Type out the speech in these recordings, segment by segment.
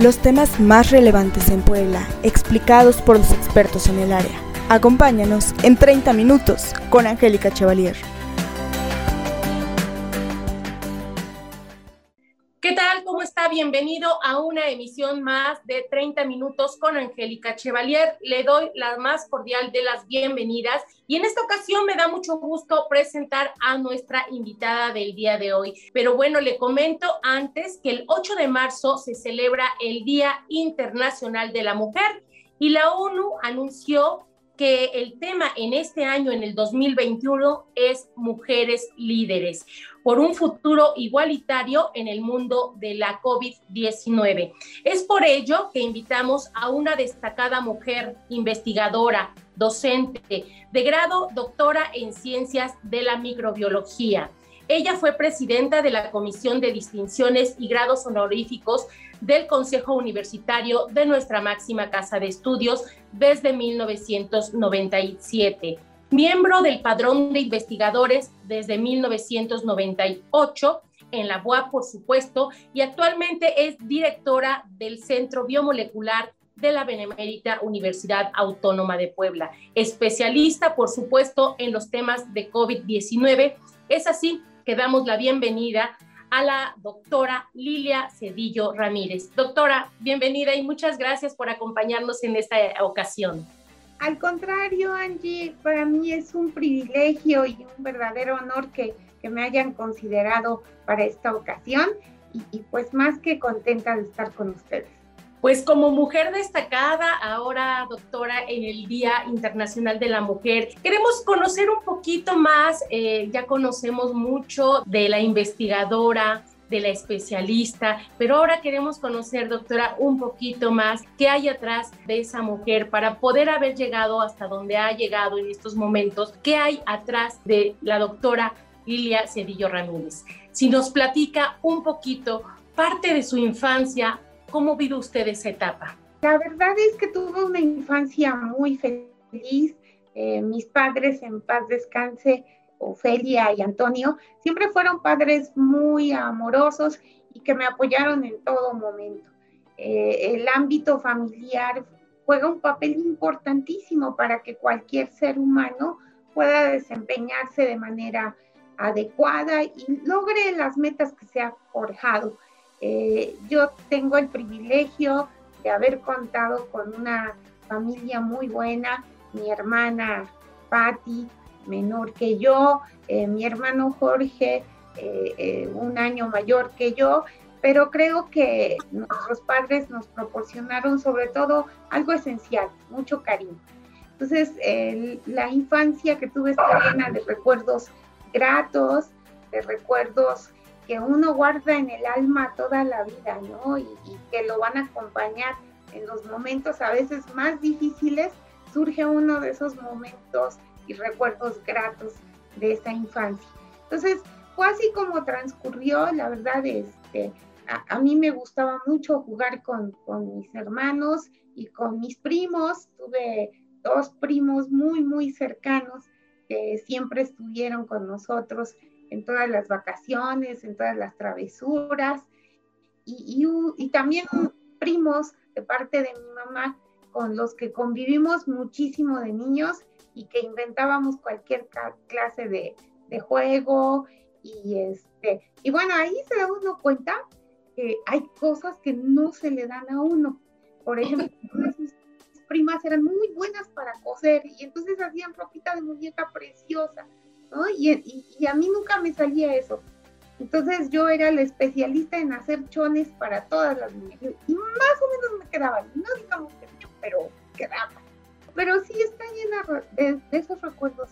los temas más relevantes en Puebla, explicados por los expertos en el área. Acompáñanos en 30 minutos con Angélica Chevalier. Bienvenido a una emisión más de 30 minutos con Angélica Chevalier. Le doy la más cordial de las bienvenidas y en esta ocasión me da mucho gusto presentar a nuestra invitada del día de hoy. Pero bueno, le comento antes que el 8 de marzo se celebra el Día Internacional de la Mujer y la ONU anunció que el tema en este año, en el 2021, es mujeres líderes por un futuro igualitario en el mundo de la COVID-19. Es por ello que invitamos a una destacada mujer investigadora, docente, de grado doctora en ciencias de la microbiología. Ella fue presidenta de la Comisión de Distinciones y Grados Honoríficos del Consejo Universitario de nuestra máxima casa de estudios desde 1997. Miembro del Padrón de Investigadores desde 1998 en la UAP, por supuesto, y actualmente es directora del Centro Biomolecular de la Benemérita Universidad Autónoma de Puebla, especialista, por supuesto, en los temas de COVID-19. Es así que damos la bienvenida a la doctora Lilia Cedillo Ramírez. Doctora, bienvenida y muchas gracias por acompañarnos en esta ocasión. Al contrario, Angie, para mí es un privilegio y un verdadero honor que, me hayan considerado para esta ocasión y, y pues más que contenta de estar con ustedes. Pues como mujer destacada, ahora doctora en el Día Internacional de la Mujer, queremos conocer un poquito más, eh, ya conocemos mucho de la investigadora, de la especialista, pero ahora queremos conocer, doctora, un poquito más qué hay atrás de esa mujer para poder haber llegado hasta donde ha llegado en estos momentos, qué hay atrás de la doctora Lilia Cedillo Ramírez. Si nos platica un poquito parte de su infancia, ¿Cómo vive usted esa etapa? La verdad es que tuve una infancia muy feliz. Eh, mis padres, en paz descanse, Ofelia y Antonio, siempre fueron padres muy amorosos y que me apoyaron en todo momento. Eh, el ámbito familiar juega un papel importantísimo para que cualquier ser humano pueda desempeñarse de manera adecuada y logre las metas que se ha forjado. Eh, yo tengo el privilegio de haber contado con una familia muy buena, mi hermana Patti, menor que yo, eh, mi hermano Jorge, eh, un año mayor que yo, pero creo que nuestros padres nos proporcionaron sobre todo algo esencial, mucho cariño. Entonces, la infancia que tuve está llena de recuerdos gratos, de recuerdos que uno guarda en el alma toda la vida, ¿no? Y, que lo van a acompañar en los momentos a veces más difíciles, surge uno de esos momentos recuerdos gratos de esa infancia. Entonces, fue así como transcurrió, la verdad, este, a, a mí me gustaba mucho jugar con, con, mis hermanos y con mis primos, tuve dos primos muy, muy cercanos que siempre estuvieron con nosotros en todas las vacaciones, en todas las travesuras, y, y, también primos de parte de mi mamá con los que convivimos muchísimo de niños y que inventábamos cualquier clase de, de, juego y este y bueno ahí se da uno cuenta que hay cosas que no se le dan a uno por ejemplo sus primas eran muy buenas para coser y entonces hacían ropita de muñeca preciosa y, a mí nunca me salía eso. Entonces yo era la especialista en hacer chones para todas las niñas. Y más o menos me quedaban, no digamos que pero quedaban. Pero sí está llena de, esos recuerdos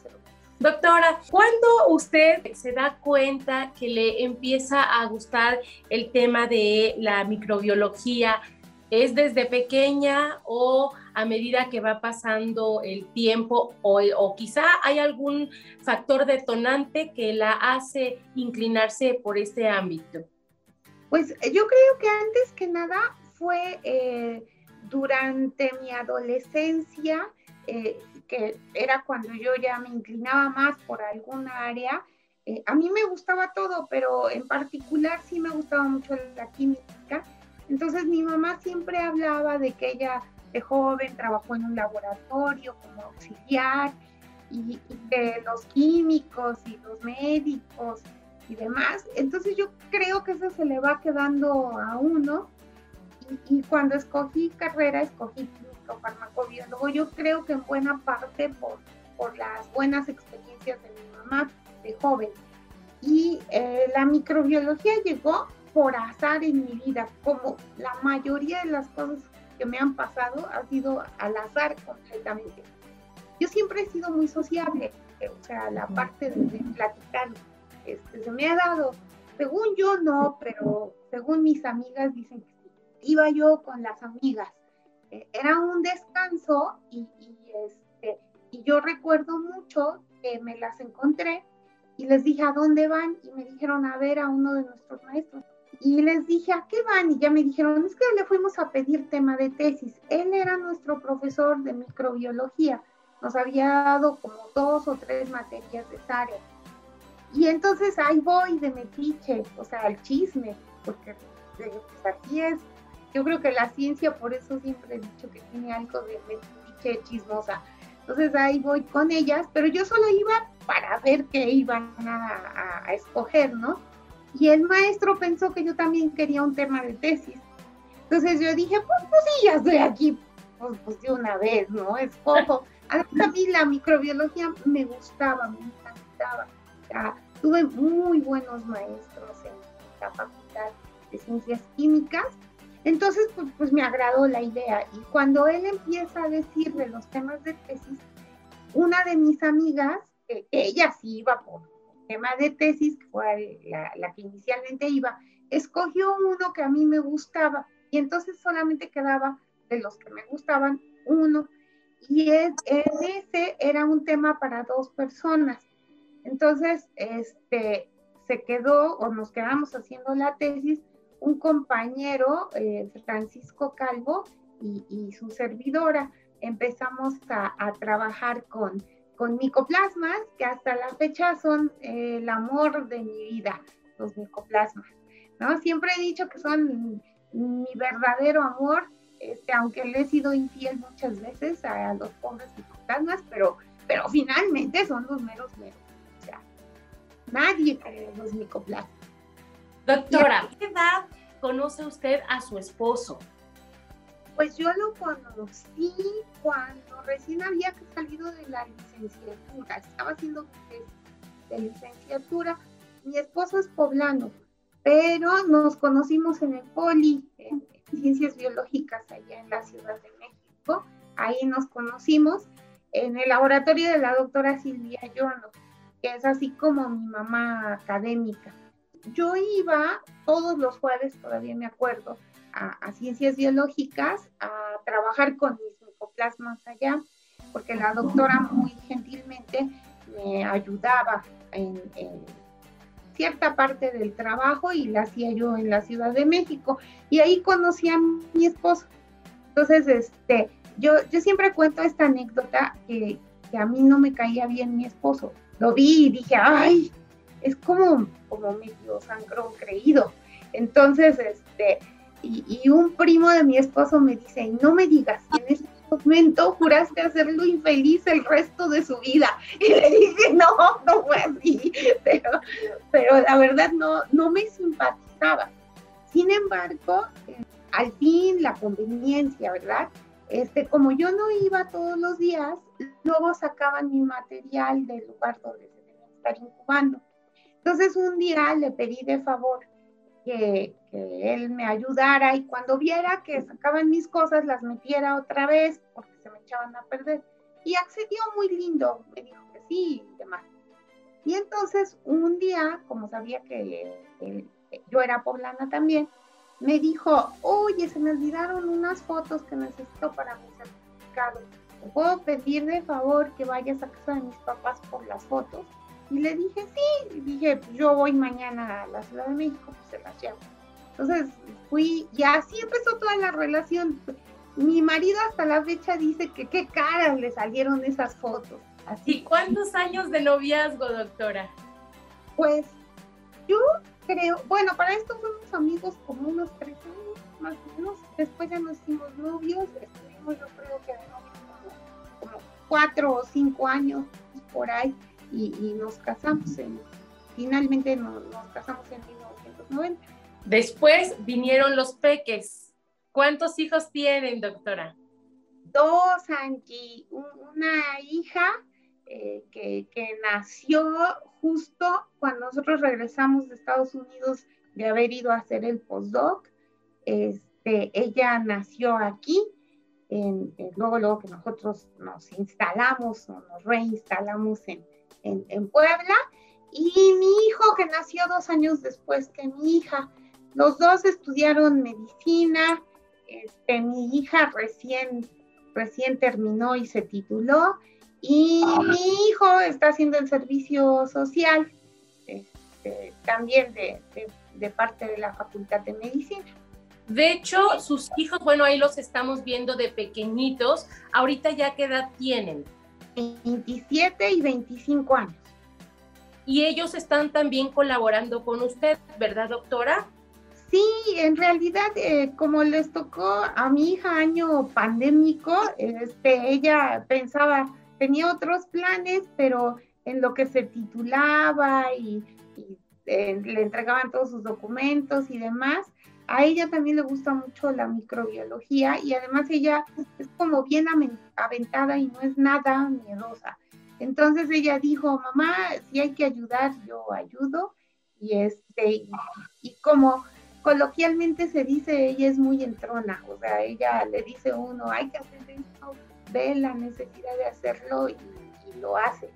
Doctora, ¿cuándo usted se da cuenta que le empieza a gustar el tema de la microbiología? ¿Es desde pequeña o a medida que va pasando el tiempo o, quizá hay algún factor detonante que la hace inclinarse por este ámbito? Pues yo creo que antes que nada fue eh, durante mi adolescencia, eh, que era cuando yo ya me inclinaba más por alguna área. Eh, a mí me gustaba todo, pero en particular sí me gustaba mucho la química Entonces mi mamá siempre hablaba de que ella de joven trabajó en un laboratorio como auxiliar y, de los químicos y los médicos y demás. Entonces yo creo que eso se le va quedando a uno. Y, cuando escogí carrera, escogí químico farmacobiólogo, yo creo que en buena parte por, por las buenas experiencias de mi mamá de joven. Y eh, la microbiología llegó por azar en mi vida, como la mayoría de las cosas que me han pasado ha sido al azar completamente. Yo siempre he sido muy sociable, o sea, la parte de, platicar este, se me ha dado, según yo no, pero según mis amigas dicen que iba yo con las amigas. Eh, era un descanso y, este, y yo recuerdo mucho que me las encontré y les dije a dónde van y me dijeron a ver a uno de nuestros maestros y les dije, ¿a qué van? Y ya me dijeron, es que le fuimos a pedir tema de tesis. Él era nuestro profesor de microbiología. Nos había dado como dos o tres materias de esa área. Y entonces ahí voy de metiche, o sea, al chisme, porque pues, así es. Yo creo que la ciencia, por eso siempre he dicho que tiene algo de metiche chismosa. Entonces ahí voy con ellas, pero yo solo iba para ver qué iban a, a escoger, ¿no? Y el maestro pensó que yo también quería un tema de tesis. Entonces yo dije, pues, pues sí, ya estoy aquí, pues, pues de una vez, ¿no? Es poco. A mí la microbiología me gustaba, me encantaba. tuve muy buenos maestros en la facultad de ciencias químicas. Entonces, pues, pues me agradó la idea. Y cuando él empieza a decir de los temas de tesis, una de mis amigas, que ella sí iba por tema de tesis, que fue la, que inicialmente iba, escogió uno que a mí me gustaba y entonces solamente quedaba de los que me gustaban uno y en ese era un tema para dos personas. Entonces, este, se quedó o nos quedamos haciendo la tesis un compañero, eh, Francisco Calvo, y, su servidora. Empezamos a trabajar con con micoplasmas, que hasta la fecha son eh, el amor de mi vida, los micoplasmas. ¿no? Siempre he dicho que son mi verdadero amor, este, aunque le he sido infiel muchas veces a los pobres micoplasmas, pero, pero finalmente son los meros meros. O sea, nadie cree los micoplasmas. Doctora, ¿a qué edad conoce usted a su esposo? Pues yo lo conocí cuando recién había salido de la licenciatura, estaba haciendo de licenciatura. Mi esposo es poblano, pero nos conocimos en el Poli, en Ciencias Biológicas, allá en la Ciudad de México. Ahí nos conocimos en el laboratorio de la doctora Silvia Yono, que es así como mi mamá académica. Yo iba todos los jueves, todavía me acuerdo, a, ciencias biológicas a trabajar con mis micoplasmas allá, porque la doctora muy gentilmente me ayudaba en, cierta parte del trabajo y la hacía yo en la Ciudad de México. Y ahí conocí a mi esposo. Entonces, este, yo, yo siempre cuento esta anécdota que, que a mí no me caía bien mi esposo. Lo vi y dije, ay, es como, como medio sangrón creído. Entonces, este, y, un primo de mi esposo me dice, no me digas, en ese momento juraste hacerlo infeliz el resto de su vida. Y le dije, no, no fue así, pero, pero la verdad no, no me simpatizaba. Sin embargo, eh, al fin la conveniencia, ¿verdad? Este, como yo no iba todos los días, luego sacaban mi material del lugar donde se debía estar incubando. Entonces un día le pedí de favor que, él me ayudara y cuando viera que sacaban mis cosas las metiera otra vez porque se me echaban a perder. Y accedió muy lindo, me dijo que sí y demás. Y entonces un día, como sabía que yo era poblana también, me dijo, oye, se me olvidaron unas fotos que necesito para mi certificado. ¿Te puedo pedir de favor que vayas a casa de mis papás por las fotos? Y le dije, sí, y dije, yo voy mañana a la Ciudad de México, pues se las llevo. Entonces fui, y así empezó toda la relación. Mi marido hasta la fecha dice que qué caras le salieron esas fotos. Así. ¿Y cuántos años de noviazgo, doctora? Pues yo creo, bueno, para esto fuimos amigos como unos tres años, más o menos. Después ya nos hicimos novios, estuvimos yo creo que como, como cuatro o cinco años por ahí y, nos casamos en, finalmente nos, casamos en 1990. Después vinieron los peques. ¿Cuántos hijos tienen, doctora? Dos, Angie. Una hija eh, que, nació justo cuando nosotros regresamos de Estados Unidos de haber ido a hacer el postdoc. Este, ella nació aquí, en, luego, luego que nosotros nos instalamos o nos reinstalamos en, en, Puebla, y mi hijo que nació dos años después que mi hija. Los dos estudiaron medicina, este, mi hija recién, recién terminó y se tituló, y mi hijo está haciendo el servicio social, este, también de, de, parte de la Facultad de Medicina. De hecho, sus hijos, bueno, ahí los estamos viendo de pequeñitos. Ahorita ya qué edad tienen? 27 y 25 años. Y ellos están también colaborando con usted, ¿verdad, doctora? Sí, en realidad, eh, como les tocó a mi hija año pandémico, este, ella pensaba, tenía otros planes, pero en lo que se titulaba y, eh, le entregaban todos sus documentos y demás, a ella también le gusta mucho la microbiología y además ella es como bien aventada y no es nada miedosa. Entonces ella dijo, mamá, si hay que ayudar, yo ayudo. Y, este, y, como coloquialmente se dice, ella es muy entrona, o sea, ella le dice a uno, hay que hacer esto, ve la necesidad de hacerlo y, y lo hace.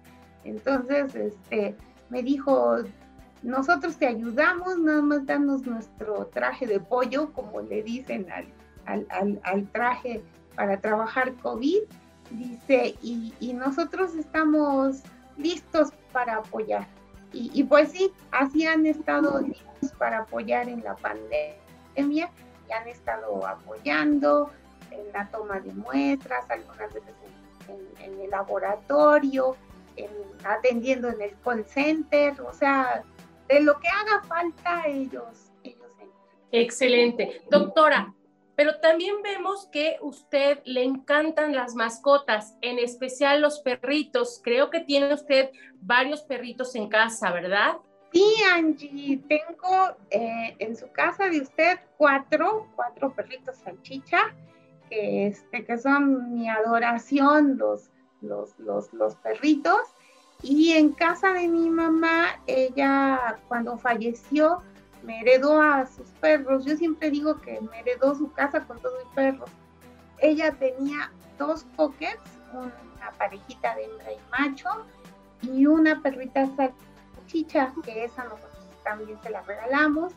Entonces, este, me dijo, nosotros te ayudamos, nada más danos nuestro traje de pollo, como le dicen al, al, al, traje para trabajar COVID, dice, y, y, nosotros estamos listos para apoyar. Y, y, pues sí, así han estado listos para apoyar en la pandemia y han estado apoyando en la toma de muestras, algunas veces en, en, en el laboratorio, en, atendiendo en el call center, o sea, de lo que haga falta ellos, ellos Excelente. Doctora, pero también vemos que usted le encantan las mascotas, en especial los perritos. Creo que tiene usted varios perritos en casa, ¿verdad? Sí, Angie, tengo eh, en su casa de usted cuatro, cuatro perritos salchicha, que, este, que son mi adoración, los, los, los, los perritos. Y en casa de mi mamá, ella cuando falleció me heredó a sus perros. Yo siempre digo que me heredó su casa con todo y perros. Ella tenía dos pockets, una parejita de hembra y macho, y una perrita salchicha, que esa nosotros también se la regalamos.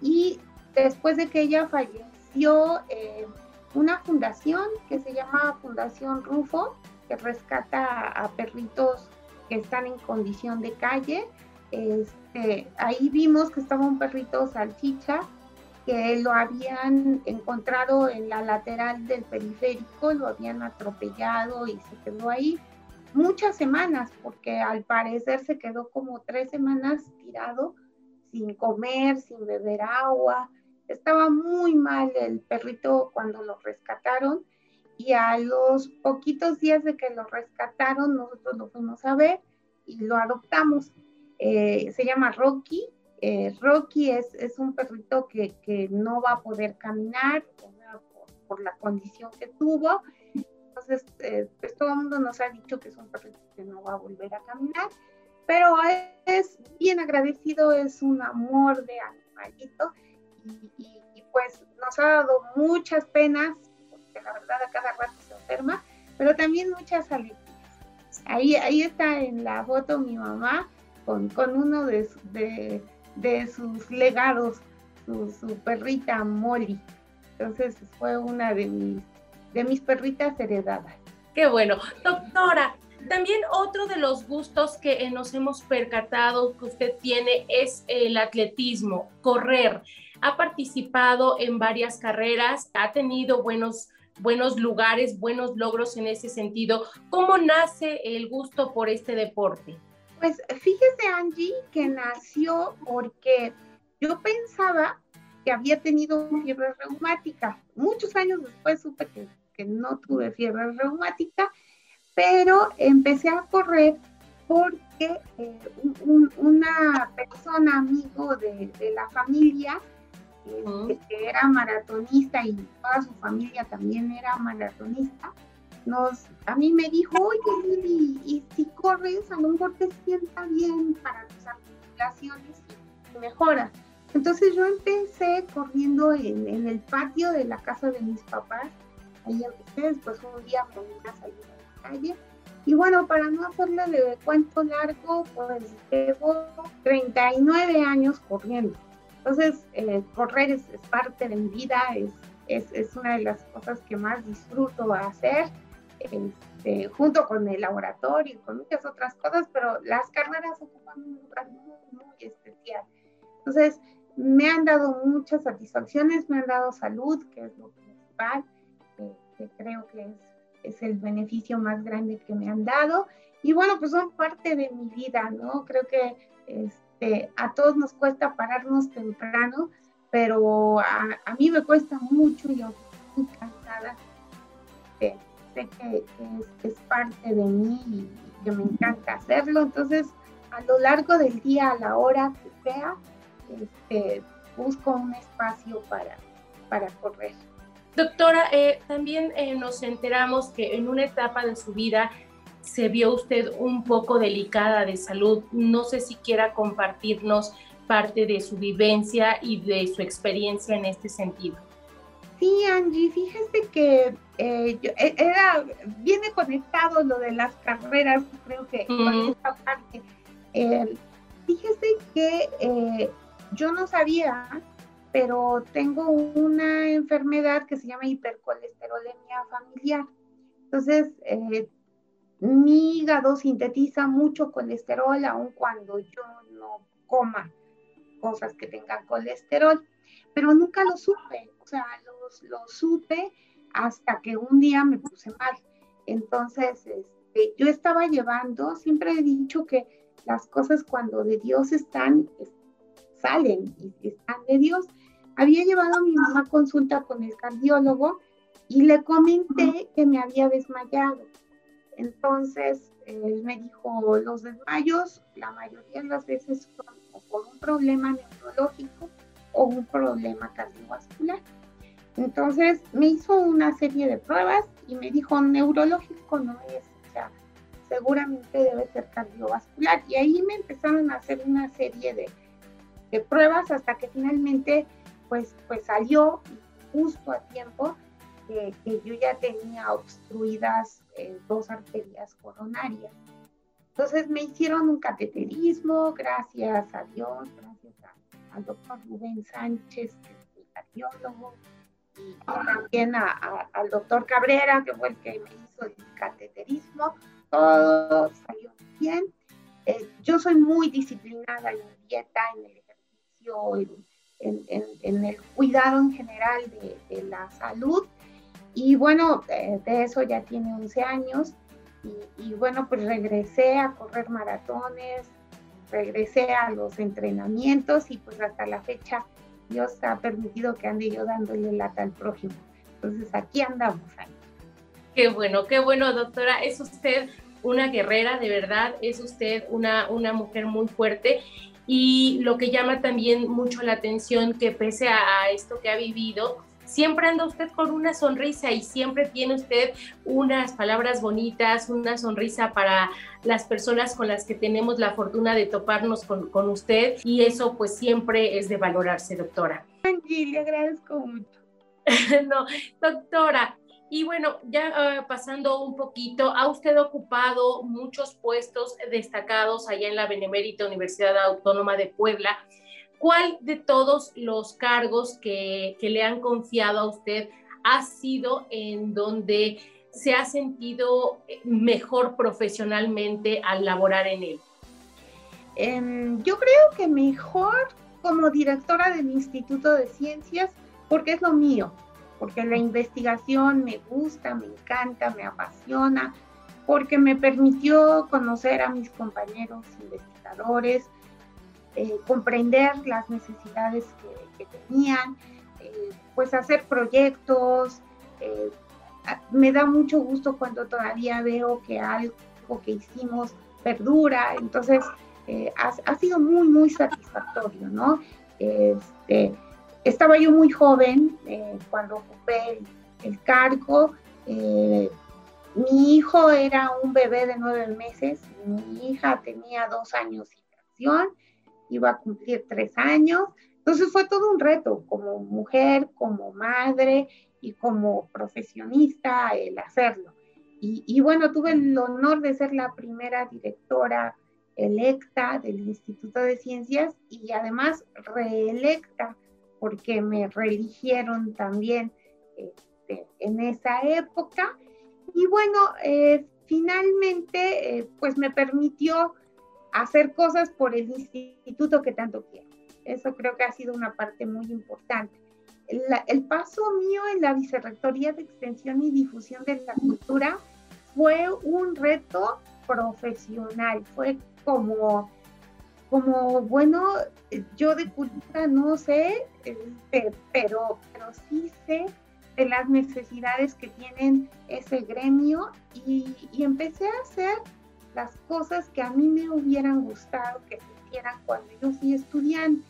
Y después de que ella falleció, eh, una fundación que se llama Fundación Rufo, que rescata a perritos que están en condición de calle. Este, ahí vimos que estaba un perrito salchicha que lo habían encontrado en la lateral del periférico, lo habían atropellado y se quedó ahí muchas semanas, porque al parecer se quedó como tres semanas tirado, sin comer, sin beber agua. Estaba muy mal el perrito cuando lo rescataron y a los poquitos días de que lo rescataron, nosotros lo fuimos a ver y lo adoptamos. Eh, se llama Rocky. Eh, Rocky es, es, un perrito que, que, no va a poder caminar por, la condición que tuvo. Entonces, eh, pues todo el mundo nos ha dicho que es un perrito que no va a volver a caminar, pero es bien agradecido, es un amor de animalito y, pues nos ha dado muchas penas la verdad a cada rato se enferma, pero también muchas alegrías. Ahí, ahí está en la foto mi mamá con, con uno de, de, de sus legados, su, su, perrita Molly. Entonces fue una de mis, de mis perritas heredadas. Qué bueno. Doctora, también otro de los gustos que nos hemos percatado que usted tiene es el atletismo, correr. Ha participado en varias carreras, ha tenido buenos buenos lugares, buenos logros en ese sentido. ¿Cómo nace el gusto por este deporte? Pues fíjese Angie que nació porque yo pensaba que había tenido fiebre reumática. Muchos años después supe que, que no tuve fiebre reumática, pero empecé a correr porque eh, una persona, amigo de, de la familia, que era maratonista y toda su familia también era maratonista, nos, a mí me dijo, oye, y, si corres, a lo mejor te sienta bien para tus articulaciones y mejoras. Entonces yo empecé corriendo en, en, el patio de la casa de mis papás, ahí empecé, después un día me vine a salir a la calle, y bueno, para no hacerle de cuento largo, pues llevo 39 años corriendo. Entonces, eh, correr es, parte de mi vida, es, es, es, una de las cosas que más disfruto hacer, este, junto con el laboratorio y con muchas otras cosas, pero las carreras ocupan un lugar muy, muy especial. Entonces, me han dado muchas satisfacciones, me han dado salud, que es lo principal, que creo que es es el beneficio más grande que me han dado. Y bueno, pues son parte de mi vida, ¿no? Creo que este, a todos nos cuesta pararnos temprano, pero a, mí me cuesta mucho y estoy cansada. sé que, es, parte de mí y que me encanta hacerlo. Entonces, a lo largo del día, a la hora que sea, este, busco un espacio para, para correr. Doctora, eh, también eh, nos enteramos que en una etapa de su vida se vio usted un poco delicada de salud. No sé si quiera compartirnos parte de su vivencia y de su experiencia en este sentido. Sí, Angie, fíjese que eh, era, viene conectado lo de las carreras, creo que con esta parte. fíjese que yo no sabía pero tengo una enfermedad que se llama hipercolesterolemia familiar. Entonces, eh, mi hígado sintetiza mucho colesterol aun cuando yo no coma cosas que tengan colesterol, pero nunca lo supe, o sea, lo, supe hasta que un día me puse mal. Entonces, este, yo estaba llevando, siempre he dicho que las cosas cuando de Dios están, salen y están de Dios había llevado a mi mamá consulta con el cardiólogo y le comenté que me había desmayado. Entonces, me dijo, los desmayos la mayoría de las veces son por un problema neurológico o un problema cardiovascular. Entonces, me hizo una serie de pruebas y me dijo, neurológico no es, o seguramente debe ser cardiovascular. Y ahí me empezaron a hacer una serie de, de pruebas hasta que finalmente pues, pues salió justo a tiempo que, yo ya tenía obstruidas eh, dos arterias coronarias. Entonces me hicieron un cateterismo, gracias a Dios, gracias al doctor Rubén Sánchez, que es el cardiólogo, y también al doctor Cabrera, que fue el que me hizo el cateterismo. Todo salió bien. Eh, yo soy muy disciplinada en mi dieta, en el ejercicio, en, en, el cuidado en general de, la salud. Y bueno, de, eso ya tiene 11 años. Y, bueno, pues regresé a correr maratones, regresé a los entrenamientos y pues hasta la fecha Dios ha permitido que ande yo dándole lata al prójimo. Entonces aquí andamos. Qué bueno, qué bueno, doctora. Es usted una guerrera, de verdad, es usted una, una mujer muy fuerte y lo que llama también mucho la atención, que pese a, esto que ha vivido, siempre anda usted con una sonrisa y siempre tiene usted unas palabras bonitas, una sonrisa para las personas con las que tenemos la fortuna de toparnos con, con usted y eso pues siempre es de valorarse, doctora. Angie, le agradezco mucho. no, doctora, y bueno, ya ah, pasando un poquito, ha usted ocupado muchos puestos destacados allá en la Benemérita Universidad Autónoma de Puebla. ¿Cuál de todos los cargos que, que le han confiado a usted ha sido en donde se ha sentido mejor profesionalmente al laborar en él? Em, yo creo que mejor como directora del Instituto de Ciencias, porque es lo mío porque la investigación me gusta, me encanta, me apasiona, porque me permitió conocer a mis compañeros investigadores, eh, comprender las necesidades que, tenían, eh, pues hacer proyectos. me da mucho gusto cuando todavía veo que algo que hicimos perdura, entonces ha, ha, sido muy, muy satisfactorio, ¿no? Este, estaba yo muy joven cuando ocupé el, cargo. Mi hijo era un bebé de nueve meses, mi hija tenía dos años y fracción, iba a cumplir tres años. Entonces fue todo un reto como mujer, como madre y como profesionista el hacerlo. Y, y, bueno, tuve el honor de ser la primera directora electa del Instituto de Ciencias y además reelecta porque me reeligieron también este, en esa época. Y bueno, eh, finalmente, eh, pues me permitió hacer cosas por el instituto que tanto quiero. Eso creo que ha sido una parte muy importante. el paso mío en la Vicerrectoría de Extensión y Difusión de la Cultura fue un reto profesional, fue como, como bueno, yo de cultura no sé, este, pero, pero sí sé de las necesidades que tienen ese gremio y, empecé a hacer las cosas que a mí me hubieran gustado que se hicieran cuando yo fui estudiante.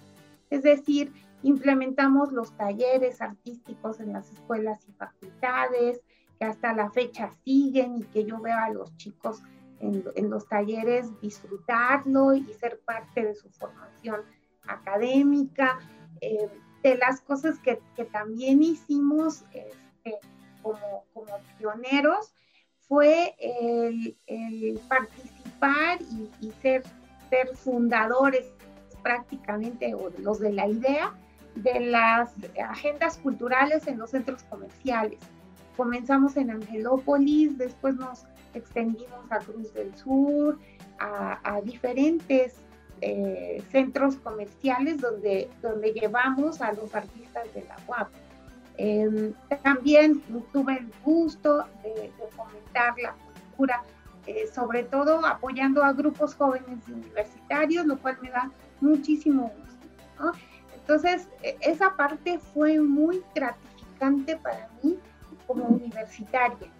Es decir, implementamos los talleres artísticos en las escuelas y facultades, que hasta la fecha siguen y que yo veo a los chicos en, en los talleres disfrutarlo y ser parte de su formación académica. Eh, de las cosas que, que también hicimos este, como, como, pioneros fue el, participar y, y, ser, ser fundadores prácticamente, o los de la idea, de las agendas culturales en los centros comerciales. Comenzamos en Angelópolis, después nos extendimos a Cruz del Sur, a, a diferentes eh, centros comerciales donde, donde llevamos a los artistas de la UAP. Em, también tuve el gusto de, fomentar la cultura, eh, sobre todo apoyando a grupos jóvenes universitarios, lo cual me da muchísimo gusto. Entonces, e, esa parte fue muy gratificante para mí como universitaria,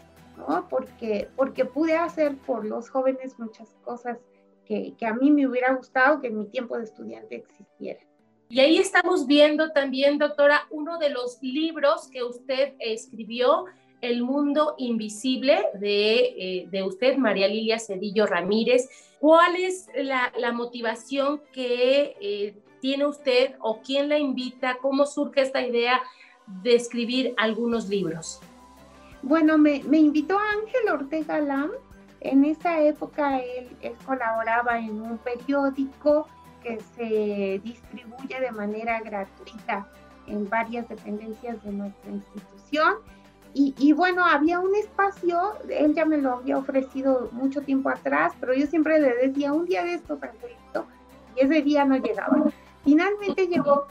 porque, porque pude hacer por los jóvenes muchas cosas que, a mí me hubiera gustado que en mi tiempo de estudiante existiera. Y ahí estamos viendo también, doctora, uno de los libros que usted escribió, El mundo invisible, de, eh, usted, María Lilia Cedillo Ramírez. ¿Cuál es la, motivación que eh, tiene usted o quién la invita? ¿Cómo surge esta idea de escribir algunos libros? Bueno, me, me invitó Ángel Ortega Lam, en esa época él, colaboraba en un periódico que se distribuye de manera gratuita en varias dependencias de nuestra institución. Y, bueno, había un espacio, él ya me lo había ofrecido mucho tiempo atrás, pero yo siempre le decía un día de estos, Angelito, y ese día no llegaba. Finalmente llegó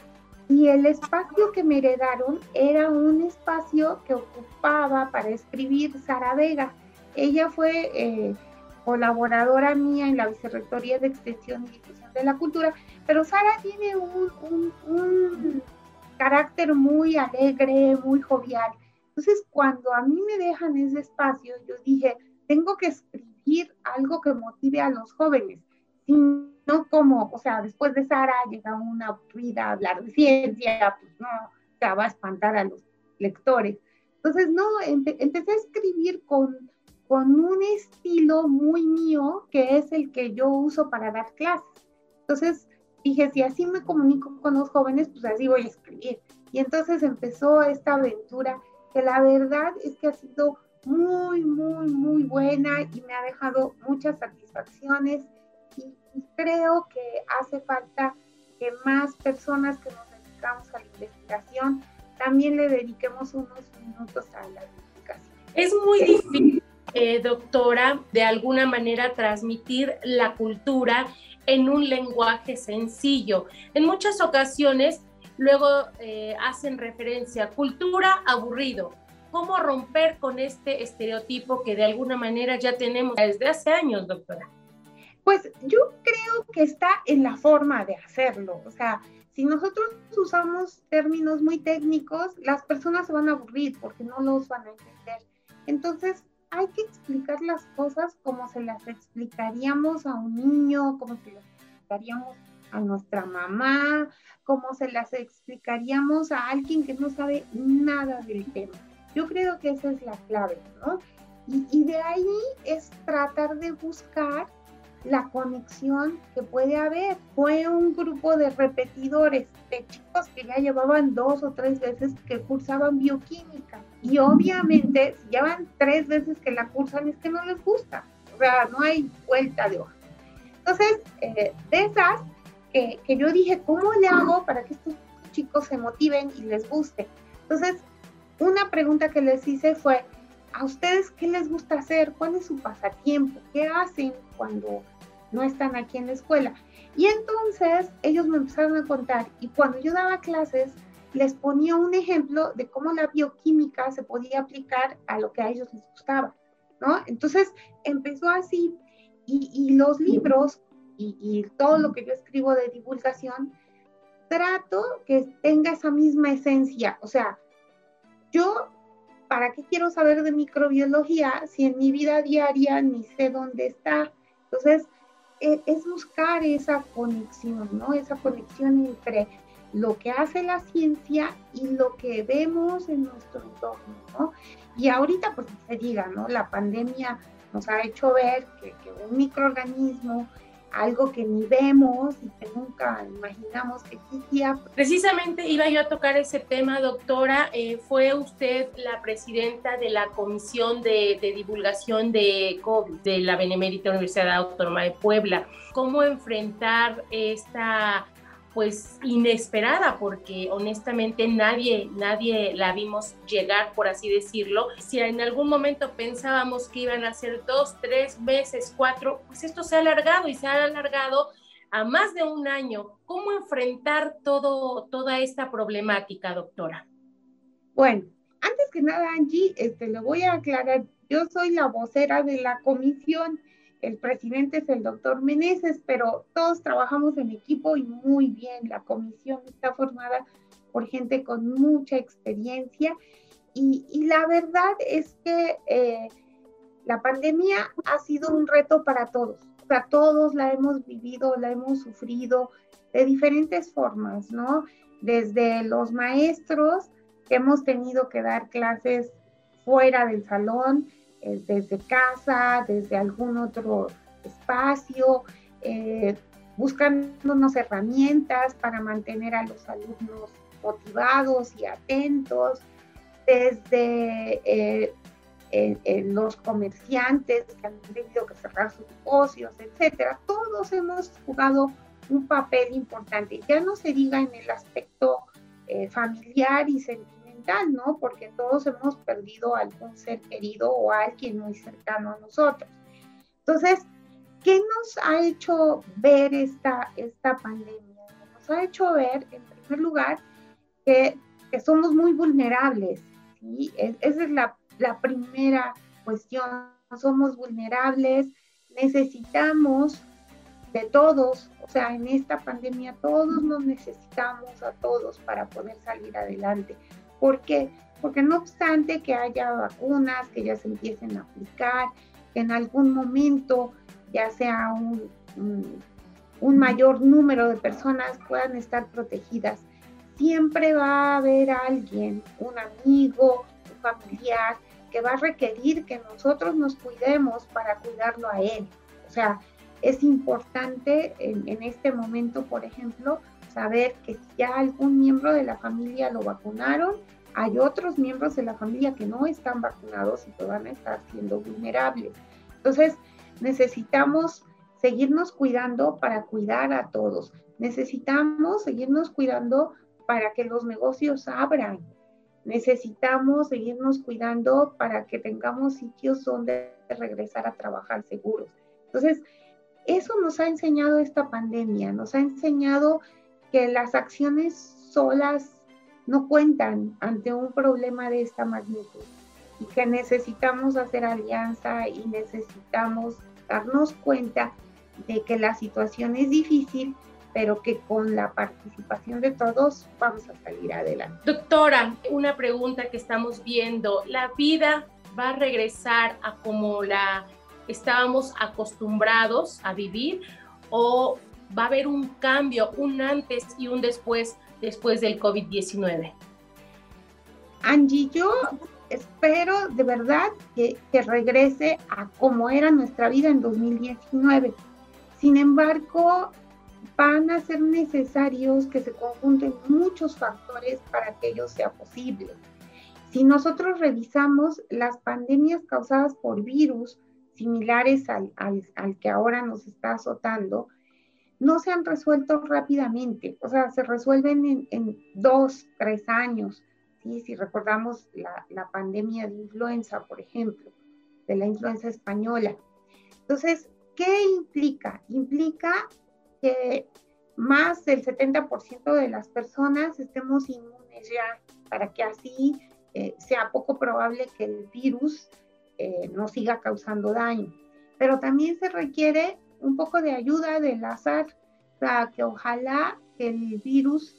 y el espacio que me heredaron era un espacio que ocupaba para escribir Sara Vega ella fue eh, colaboradora mía en la Vicerrectoría de Extensión y Difusión de la Cultura, pero Sara tiene un, carácter muy alegre, muy jovial. Entonces, cuando a mí me dejan ese espacio, yo dije, tengo que escribir algo que motive a los jóvenes, no como, o sea, después de Sara llega una aburrida a hablar de ciencia, pues no, o va a espantar a los lectores. Entonces, no, empecé a escribir con, con un estilo muy mío, que es el que yo uso para dar clases. Entonces dije, si así me comunico con los jóvenes, pues así voy a escribir. Y entonces empezó esta aventura que la verdad es que ha sido muy, muy, muy buena y me ha dejado muchas satisfacciones y, creo que hace falta que más personas que nos dedicamos a la investigación también le dediquemos unos minutos a la investigación. Es muy difícil eh, doctora, de alguna manera transmitir la cultura en un lenguaje sencillo. En muchas ocasiones luego eh, hacen referencia a cultura aburrido. ¿Cómo romper con este estereotipo que de alguna manera ya tenemos desde hace años, doctora? Pues yo creo que está en la forma de hacerlo. O sea, si nosotros usamos términos muy técnicos, las personas se van a aburrir porque no los van a entender. Entonces, hay que explicar las cosas como se las explicaríamos a un niño, como se las explicaríamos a nuestra mamá, como se las explicaríamos a alguien que no sabe nada del tema. Yo creo que esa es la clave, ¿no? Y, y de ahí es tratar de buscar la conexión que puede haber. Fue un grupo de repetidores, de chicos que ya llevaban dos o tres veces que cursaban bioquímica. Y obviamente, si llevan tres veces que la cursan, es que no les gusta. O sea, no hay vuelta de hoja. Entonces, eh, de esas que, que yo dije, ¿cómo le hago para que estos chicos se motiven y les guste? Entonces, una pregunta que les hice fue, ¿a ustedes qué les gusta hacer? ¿Cuál es su pasatiempo? ¿Qué hacen cuando no están aquí en la escuela. Y entonces ellos me empezaron a contar y cuando yo daba clases les ponía un ejemplo de cómo la bioquímica se podía aplicar a lo que a ellos les gustaba, ¿no? Entonces empezó así y, los libros y, todo lo que yo escribo de divulgación, trato que tenga esa misma esencia, o sea, yo ¿para qué quiero saber de microbiología si en mi vida diaria ni sé dónde está? Entonces, e, es buscar esa conexión, ¿no? Esa conexión entre lo que hace la ciencia y lo que vemos en nuestro entorno, ¿no? Y ahorita, pues se diga, ¿no? La pandemia nos ha hecho ver que, que un microorganismo algo que ni vemos y que nunca imaginamos que existía. Precisamente iba yo a tocar ese tema, doctora. Eh, fue usted la presidenta de la Comisión de, de, Divulgación de COVID de la Benemérita Universidad Autónoma de Puebla. ¿Cómo enfrentar esta pues inesperada porque honestamente nadie, nadie la vimos llegar, por así decirlo. Si en algún momento pensábamos que iban a ser dos, tres meses, cuatro, pues esto se ha alargado y se ha alargado a más de un año. ¿Cómo enfrentar todo, toda esta problemática, doctora? Bueno, antes que nada, Angie, este, le voy a aclarar, yo soy la vocera de la comisión el presidente es el doctor Meneses, pero todos trabajamos en equipo y muy bien. La comisión está formada por gente con mucha experiencia y, la verdad es que eh, la pandemia ha sido un reto para todos. O sea, todos la hemos vivido, la hemos sufrido de diferentes formas, ¿no? Desde los maestros que hemos tenido que dar clases fuera del salón, eh, desde casa, desde algún otro espacio, eh, buscándonos herramientas para mantener a los alumnos motivados y atentos, desde eh, los comerciantes que han tenido que cerrar sus negocios, etcétera. Todos hemos jugado un papel importante. Ya no se diga en el aspecto familiar y sentimental ¿no? Porque todos hemos perdido a algún ser querido o a alguien muy cercano a nosotros. Entonces, ¿qué nos ha hecho ver esta, esta pandemia? Nos ha hecho ver, en primer lugar, que, que somos muy vulnerables, ¿sí? esa es la, la primera cuestión. Somos vulnerables, necesitamos de todos, o sea, en esta pandemia todos nos necesitamos a todos para poder salir adelante. ¿Por qué? Porque no obstante que haya vacunas, que ya se empiecen a aplicar, que en algún momento ya sea un, un, mayor número de personas puedan estar protegidas, siempre va a haber alguien, un amigo, un familiar, que va a requerir que nosotros nos cuidemos para cuidarlo a él. O sea, es importante en, en, este momento, por ejemplo, saber que si ya algún miembro de la familia lo vacunaron, hay otros miembros de la familia que no están vacunados y que van a estar siendo vulnerables. Entonces, necesitamos seguirnos cuidando para cuidar a todos. Necesitamos seguirnos cuidando para que los negocios abran. Necesitamos seguirnos cuidando para que tengamos sitios donde regresar a trabajar seguros. Entonces, eso nos ha enseñado esta pandemia, nos ha enseñado que las acciones solas no cuentan ante un problema de esta magnitud y que necesitamos hacer alianza y necesitamos darnos cuenta de que la situación es difícil, pero que con la participación de todos vamos a salir adelante. Doctora, una pregunta que estamos viendo, ¿la vida va a regresar a como la estábamos acostumbrados a vivir o va a haber un cambio, un antes y un después después del COVID-19? Angie, yo espero de verdad que, regrese a como era nuestra vida en 2019. Sin embargo, van a ser necesarios que se conjunten muchos factores para que ello sea posible. Si nosotros revisamos las pandemias causadas por virus similares al, al, que ahora nos está azotando, no se han resuelto rápidamente, o sea, se resuelven en, dos, tres años. ¿sí? Si recordamos la, pandemia de influenza, por ejemplo, de la influenza española. Entonces, ¿qué implica? Implica que más del 70% de las personas estemos inmunes ya, para que así eh, sea poco probable que el virus eh, nos siga causando daño. Pero también se requiere un poco de ayuda del azar, para que ojalá el virus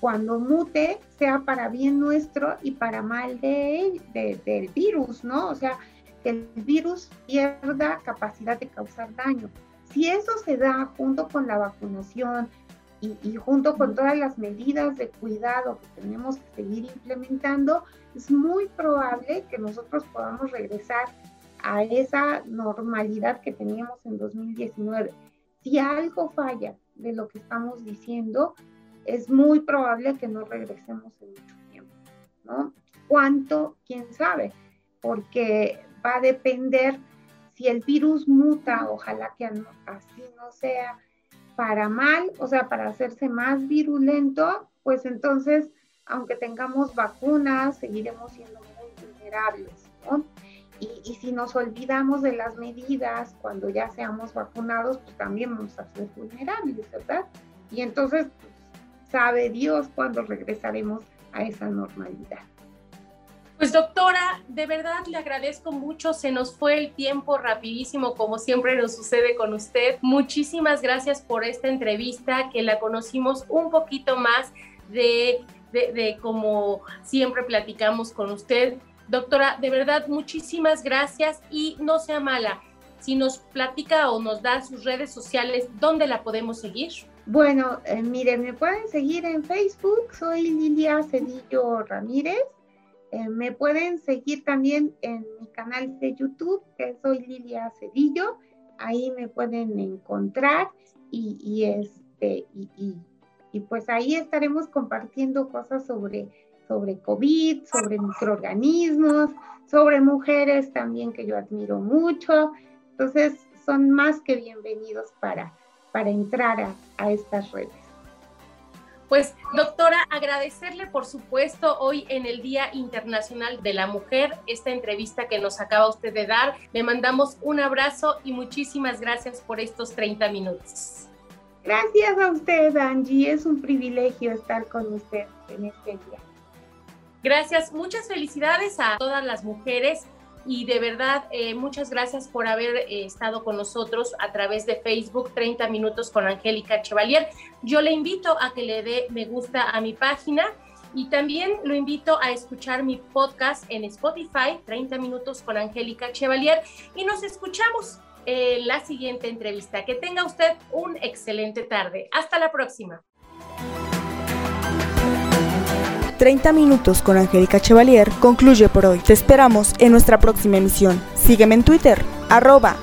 cuando mute sea para bien nuestro y para mal de, de, del virus, ¿no? O sea, que el virus pierda capacidad de causar daño. Si eso se da junto con la vacunación y, junto con todas las medidas de cuidado que tenemos que seguir implementando, es muy probable que nosotros podamos regresar a esa normalidad que teníamos en 2019. Si algo falla de lo que estamos diciendo, es muy probable que no regresemos en mucho tiempo, ¿no? ¿Cuánto? ¿Quién sabe? Porque va a depender si el virus muta, ojalá que así no sea, para mal, o sea, para hacerse más virulento, pues entonces, aunque tengamos vacunas, seguiremos siendo muy vulnerables, si nos olvidamos de las medidas cuando ya seamos vacunados, pues también vamos a ser vulnerables, ¿verdad? Y entonces, pues, sabe Dios cuándo regresaremos a esa normalidad. Pues doctora, de verdad le agradezco mucho, se nos fue el tiempo rapidísimo como siempre nos sucede con usted. Muchísimas gracias por esta entrevista, que la conocimos un poquito más de, de, de como siempre platicamos con usted. Doctora, de verdad, muchísimas gracias y no sea mala. Si nos platica o nos da sus redes sociales, ¿dónde la podemos seguir? Bueno, eh, miren, me pueden seguir en Facebook, soy Lilia Cedillo Ramírez eh, me pueden seguir también en mi canal de YouTube, que soy Lilia Cedillo. Ahí me pueden encontrar y, este, y, pues ahí estaremos compartiendo cosas sobre, sobre COVID, sobre microorganismos, sobre mujeres también que yo admiro mucho. Entonces, son más que bienvenidos para, para entrar a estas redes. Pues, doctora, agradecerle, por supuesto, hoy en el Día Internacional de la Mujer, esta entrevista que nos acaba usted de dar. Le mandamos un abrazo y muchísimas gracias por estos 30 minutos. Gracias a usted, Angie. Es un privilegio estar con usted en este día. Gracias. Muchas felicidades a todas las mujeres y de verdad eh, muchas gracias por haber eh, estado con nosotros a través de Facebook 30 minutos con Angélica Chevalier. Yo le invito a que le dé me gusta a mi página y también lo invito a escuchar mi podcast en Spotify 30 minutos con Angélica Chevalier y nos escuchamos la siguiente entrevista. Que tenga usted un excelente tarde. Hasta la próxima. 30 minutos con Angélica Chevalier concluye por hoy. Te esperamos en nuestra próxima emisión. Sígueme en Twitter, arroba.